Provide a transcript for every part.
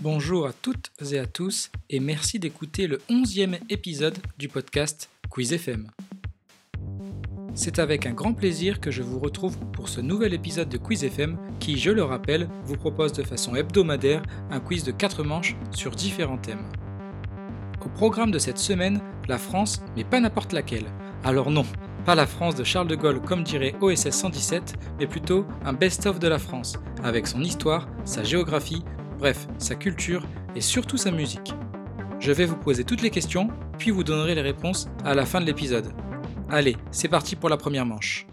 Bonjour à toutes et à tous et merci d'écouter le onzième épisode du podcast Quiz FM. C'est avec un grand plaisir que je vous retrouve pour ce nouvel épisode de Quiz FM qui, je le rappelle, vous propose de façon hebdomadaire un quiz de 4 manches sur différents thèmes. Au programme de cette semaine, la France, mais pas n'importe laquelle. Alors non, pas la France de Charles de Gaulle comme dirait OSS 117, mais plutôt un best-of de la France, avec son histoire, sa géographie, bref, sa culture et surtout sa musique. Je vais vous poser toutes les questions, puis vous donnerez les réponses à la fin de l'épisode. Allez, c'est parti pour la première manche.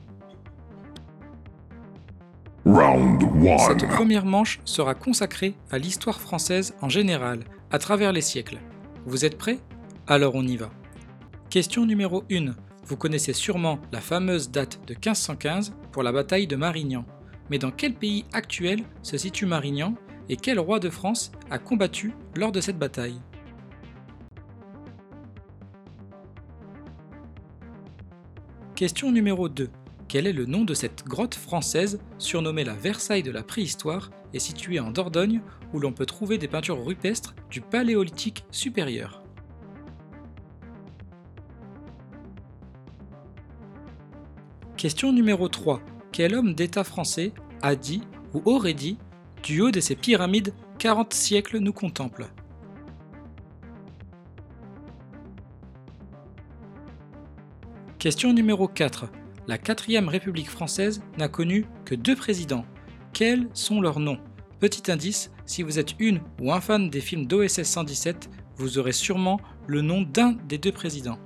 Cette première manche sera consacrée à l'histoire française en général, à travers les siècles. Vous êtes prêts? Alors on y va. Question numéro 1. Vous connaissez sûrement la fameuse date de 1515 pour la bataille de Marignan. Mais dans quel pays actuel se situe Marignan? Et quel roi de France a combattu lors de cette bataille? Question numéro 2. Quel est le nom de cette grotte française surnommée la Versailles de la préhistoire et située en Dordogne où l'on peut trouver des peintures rupestres du Paléolithique supérieur? Question numéro 3. Quel homme d'État français a dit ou aurait dit du haut de ces pyramides, 40 siècles nous contemplent. Question numéro 4. La 4ème République française n'a connu que deux présidents. Quels sont leurs noms? Petit indice, si vous êtes une ou un fan des films d'OSS 117, vous aurez sûrement le nom d'un des deux présidents.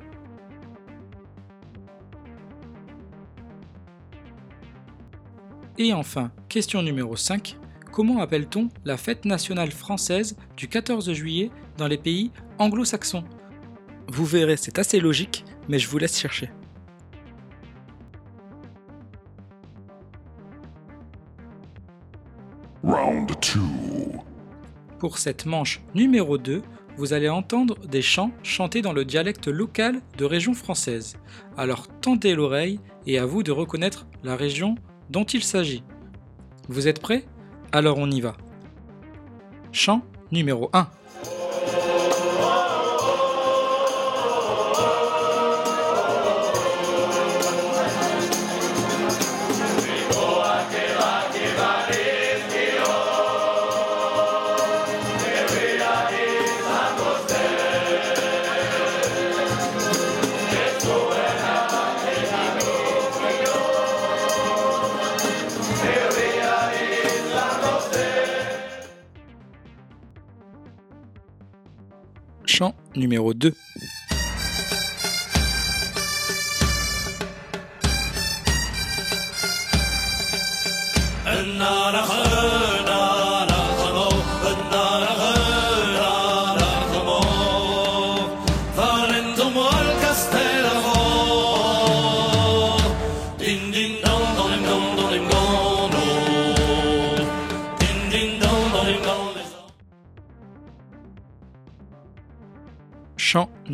Et enfin, question numéro 5 comment appelle-t-on la fête nationale française du 14 juillet dans les pays anglo-saxons? Vous verrez, c'est assez logique, mais je vous laisse chercher. Round 2. Pour cette manche numéro 2, vous allez entendre des chants chantés dans le dialecte local de région française. Alors tendez l'oreille et à vous de reconnaître la région dont il s'agit. Vous êtes prêts? Alors on y va. Chant numéro 1. Numéro 2.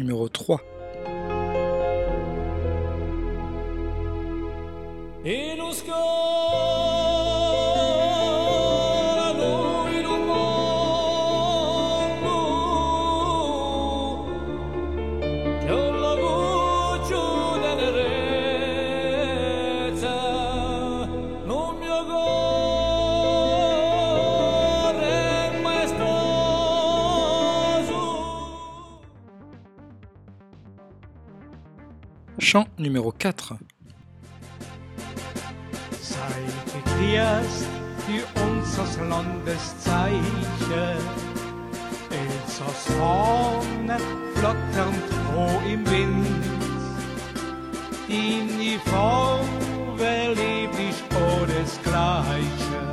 Numéro Chant numéro 4. Sei gegrüßt für unseres Landes Zeichen. Elsass Fahne flatternd froh im Wind. Die Farbe lieblich ohne Gleiche.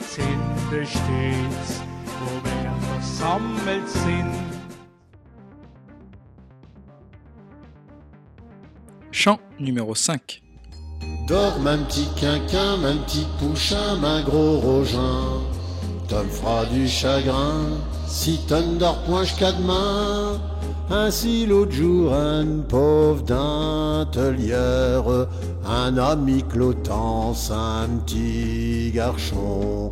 Sind stets, wo wir versammelt sind. Numéro 5. Dors, un petit quinquin, un petit pouchin, un gros rogin. T'en fera du chagrin si t'en dors point jusqu'à demain. Ainsi l'autre jour, un pauvre d'intelière, un ami clotance, un petit garçon,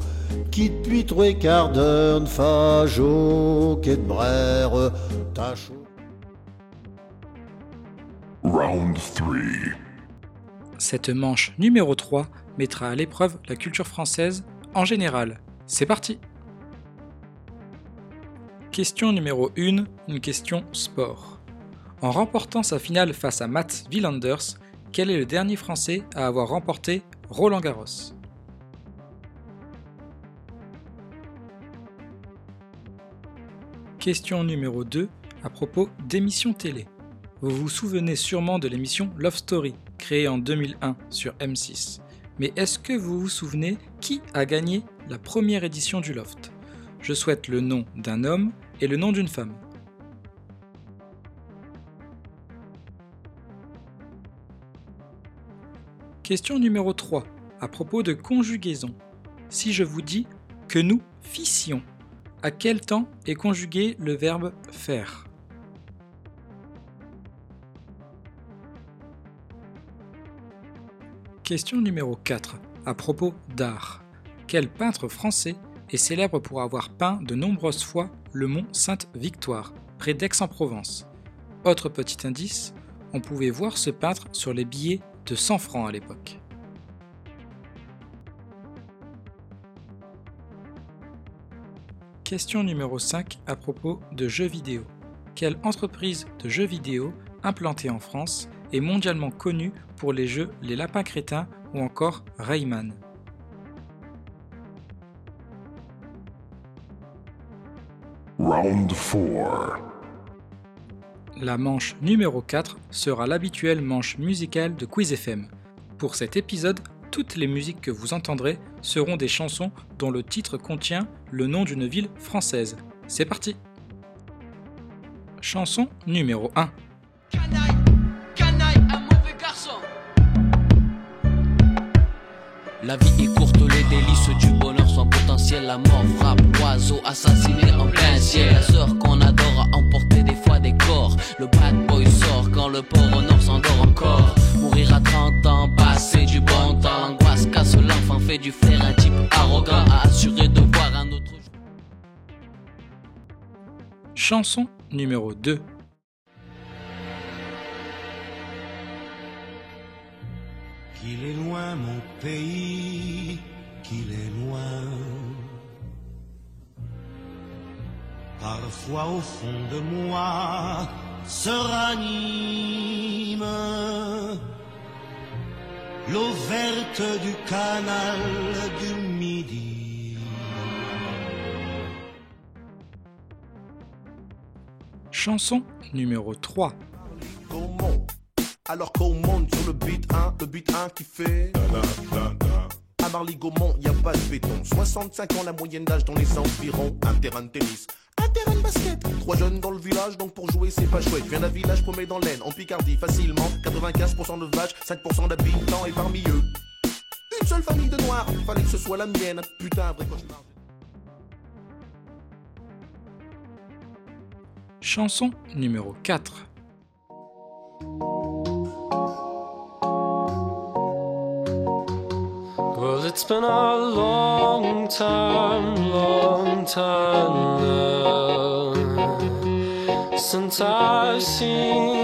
qui depuis trois quarts d'heure ne fâche au quai de brère, tâche. Round 3. Cette manche numéro 3 mettra à l'épreuve la culture française en général. C'est parti Question numéro 1, une question sport. En remportant sa finale face à Matt Willanders, quel est le dernier Français à avoir remporté Roland Garros? Question numéro 2 à propos d'émissions télé. Vous vous souvenez sûrement de l'émission Love Story, créée en 2001 sur M6. Mais est-ce que vous vous souvenez qui a gagné la première édition du Loft? Je souhaite le nom d'un homme et le nom d'une femme. Question numéro 3 à propos de conjugaison. Si je vous dis que nous fissions, à quel temps est conjugué le verbe faire? Question numéro 4 à propos d'art. Quel peintre français est célèbre pour avoir peint de nombreuses fois le mont Sainte-Victoire, près d'Aix-en-Provence? Autre petit indice, on pouvait voir ce peintre sur les billets de 100 francs à l'époque. Question numéro 5 à propos de jeux vidéo. Quelle entreprise de jeux vidéo implantée en France est mondialement connue pour les jeux Les Lapins Crétins ou encore Rayman Round 4. La manche numéro 4 sera l'habituelle manche musicale de Quiz FM. Pour cet épisode, toutes les musiques que vous entendrez seront des chansons dont le titre contient le nom d'une ville française. C'est parti Chanson numéro 1. La vie est courte, les délices du bonheur sont potentiels. La mort frappe, oiseau assassiné en plein ciel. Sœur qu'on adore a emporté des fois des corps. Le bad boy sort quand le port nord s'endort encore. Mourir à 30 ans, passer du bon temps. L'angoisse casse l'enfant, fait du flair un type arrogant. A assuré de voir un autre. Chanson numéro 2. Qu'il est loin mon pays, qu'il est loin. Parfois au fond de moi se ranime l'eau verte du canal du Midi. Chanson numéro 3. Comment Alors qu'on monte sur le beat 1, le beat 1 qui fait À Marly Gaumont, y a pas de béton. 65 ans la moyenne d'âge dans les environs. Un terrain de tennis, un terrain de basket. Trois jeunes dans le village, donc pour jouer c'est pas chouette. Viens d'un village paumé dans l'aine, en Picardie facilement. 95% de vaches, 5% d'habitants Et parmi eux, une seule famille de noirs. Fallait que ce soit la mienne, putain vrai cauchemar. Chanson numéro 4. It's been a long time, long time now since I've seen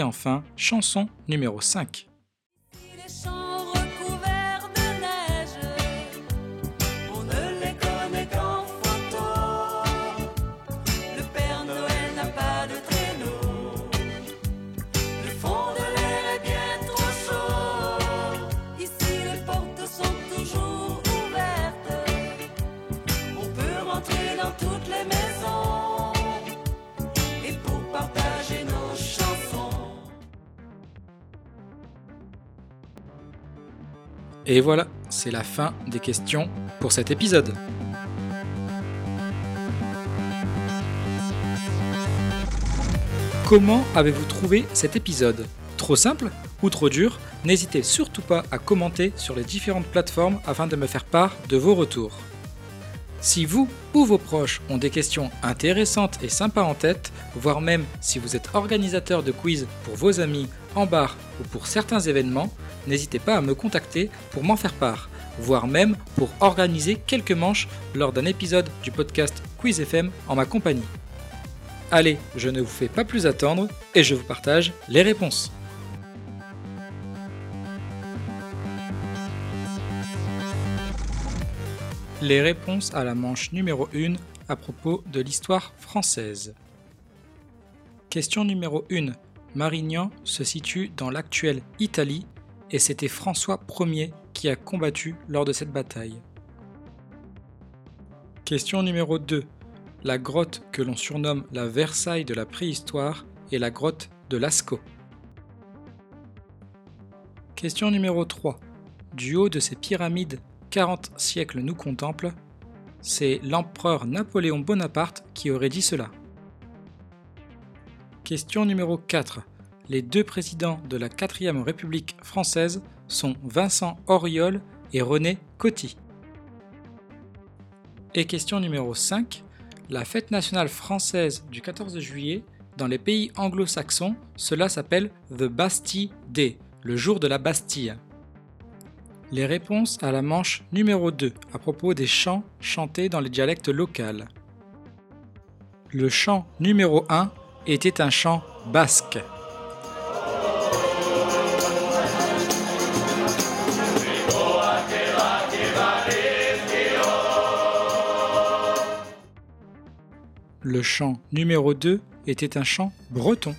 Et enfin, chanson numéro 5. Et voilà, c'est la fin des questions pour cet épisode. Comment avez-vous trouvé cet épisode? Trop simple ou trop dur? N'hésitez surtout pas à commenter sur les différentes plateformes afin de me faire part de vos retours. Si vous ou vos proches ont des questions intéressantes et sympas en tête, voire même si vous êtes organisateur de quiz pour vos amis en bar ou pour certains événements, n'hésitez pas à me contacter pour m'en faire part, voire même pour organiser quelques manches lors d'un épisode du podcast Quiz FM en ma compagnie. Allez, je ne vous fais pas plus attendre et je vous partage les réponses. Les réponses à la manche numéro 1 à propos de l'histoire française. Question numéro 1. Marignan se situe dans l'actuelle Italie et c'était François Ier qui a combattu lors de cette bataille. Question numéro 2. La grotte que l'on surnomme la Versailles de la préhistoire est la grotte de Lascaux. Question numéro 3. Du haut de ces pyramides 40 siècles nous contemplent, c'est l'empereur Napoléon Bonaparte qui aurait dit cela. Question numéro 4. Les deux présidents de la 4ème République française sont Vincent Auriol et René Coty. Et question numéro 5. La fête nationale française du 14 juillet, dans les pays anglo-saxons, cela s'appelle The Bastille Day, le jour de la Bastille. Les réponses à la manche numéro 2 à propos des chants chantés dans les dialectes locaux. Le chant numéro 1 était un chant basque. Le chant numéro 2 était un chant breton.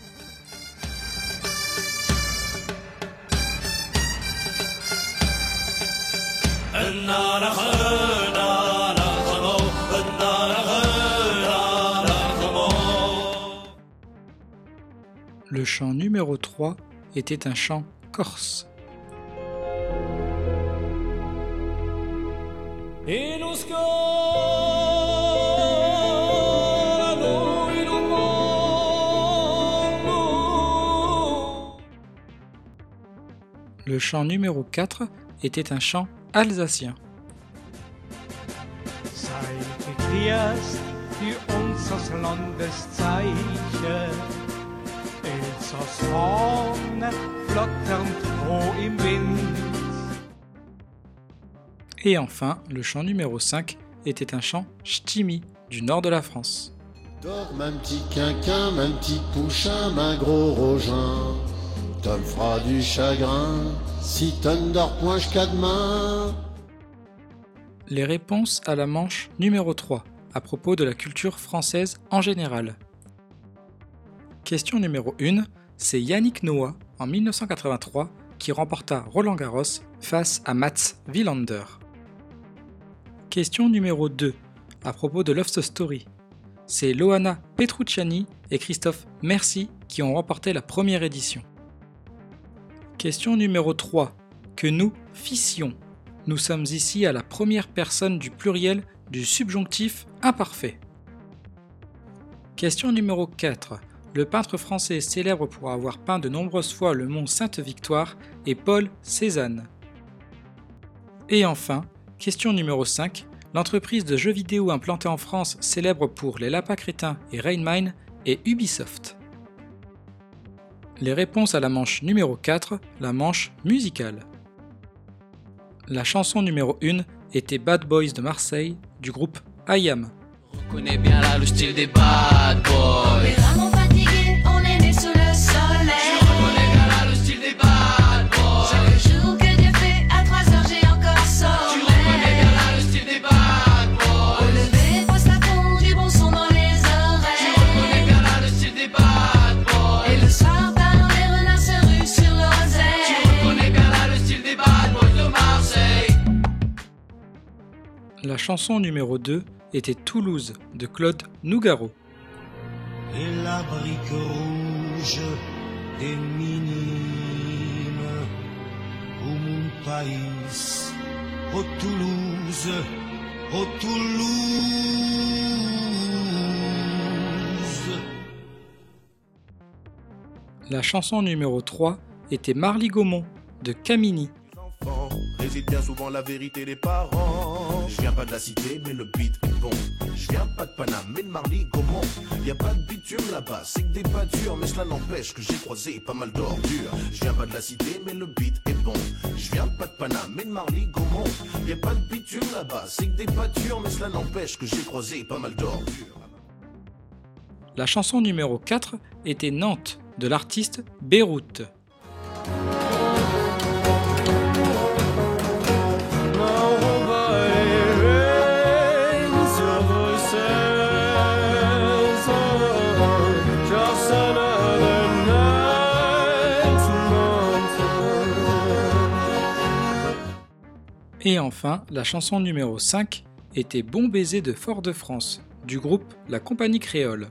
Le chant numéro 3 était un chant corse. Le chant numéro 4 était un chant alsacien. Et enfin, le chant numéro 5 était un chant ch'timi du nord de la France. Dors, ma petit quinquin, petit pouchin, gros rogin. Les réponses à la manche numéro 3 à propos de la culture française en général. Question numéro 1, c'est Yannick Noah en 1983 qui remporta Roland Garros face à Mats Wilander. Question numéro 2 à propos de Love Story. C'est Loana Petrucciani et Christophe Merci qui ont remporté la première édition. Question numéro 3. Que nous fissions. Nous sommes ici à la première personne du pluriel du subjonctif imparfait. Question numéro 4. Le peintre français célèbre pour avoir peint de nombreuses fois le mont Sainte-Victoire est Paul Cézanne. Et enfin, question numéro 5. L'entreprise de jeux vidéo implantée en France célèbre pour les lapins crétins et Rainmine est Ubisoft. Les réponses à la manche numéro 4, la manche musicale. La chanson numéro 1 était Bad Boys de Marseille du groupe IAM. Connais bien là le style des bad boys. Chanson numéro 2 était Toulouse de Claude Nougaro. et la brique rouge des minimes au mon pays, au Toulouse, au Toulouse. La chanson numéro 3 était Marly Gaumont de Camini. Réside bien souvent la vérité des parents. Je viens pas de la cité, mais le beat est bon. Je viens pas de Paname, mais de Marly Gaumont. Y a pas de bitume là-bas, c'est que des durs, mais cela n'empêche que j'ai croisé pas mal d'ordures. Je viens pas de la cité, mais le beat est bon. Je viens pas de Paname, mais de Marly Gaumont. Y a pas de bitume là-bas, c'est que des durs, mais cela n'empêche que j'ai croisé pas mal d'ordures. La chanson numéro 4 était Nantes de l'artiste Beyrouth. Et enfin, la chanson numéro 5 était Bon baiser de Fort-de-France du groupe La Compagnie Créole.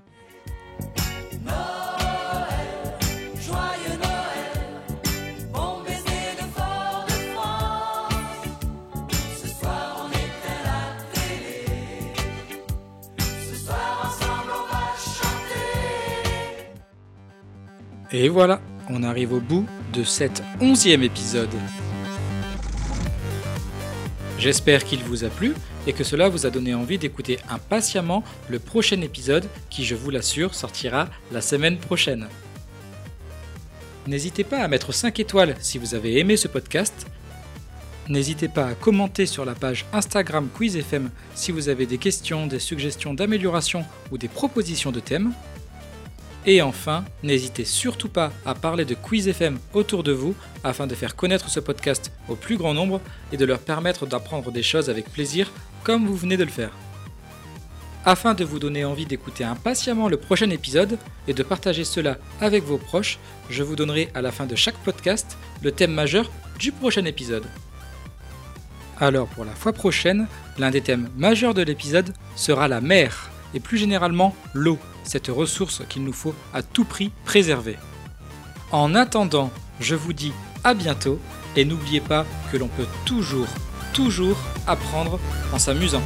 Et voilà, on arrive au bout de cet onzième épisode. J'espère qu'il vous a plu et que cela vous a donné envie d'écouter impatiemment le prochain épisode qui, je vous l'assure, sortira la semaine prochaine. N'hésitez pas à mettre 5 étoiles si vous avez aimé ce podcast. N'hésitez pas à commenter sur la page Instagram QuizFM si vous avez des questions, des suggestions d'amélioration ou des propositions de thèmes. Et enfin, n'hésitez surtout pas à parler de Quiz FM autour de vous afin de faire connaître ce podcast au plus grand nombre et de leur permettre d'apprendre des choses avec plaisir comme vous venez de le faire. Afin de vous donner envie d'écouter impatiemment le prochain épisode et de partager cela avec vos proches, je vous donnerai à la fin de chaque podcast le thème majeur du prochain épisode. Alors pour la fois prochaine, l'un des thèmes majeurs de l'épisode sera la mer et plus généralement l'eau, cette ressource qu'il nous faut à tout prix préserver. En attendant, je vous dis à bientôt et n'oubliez pas que l'on peut toujours, toujours apprendre en s'amusant.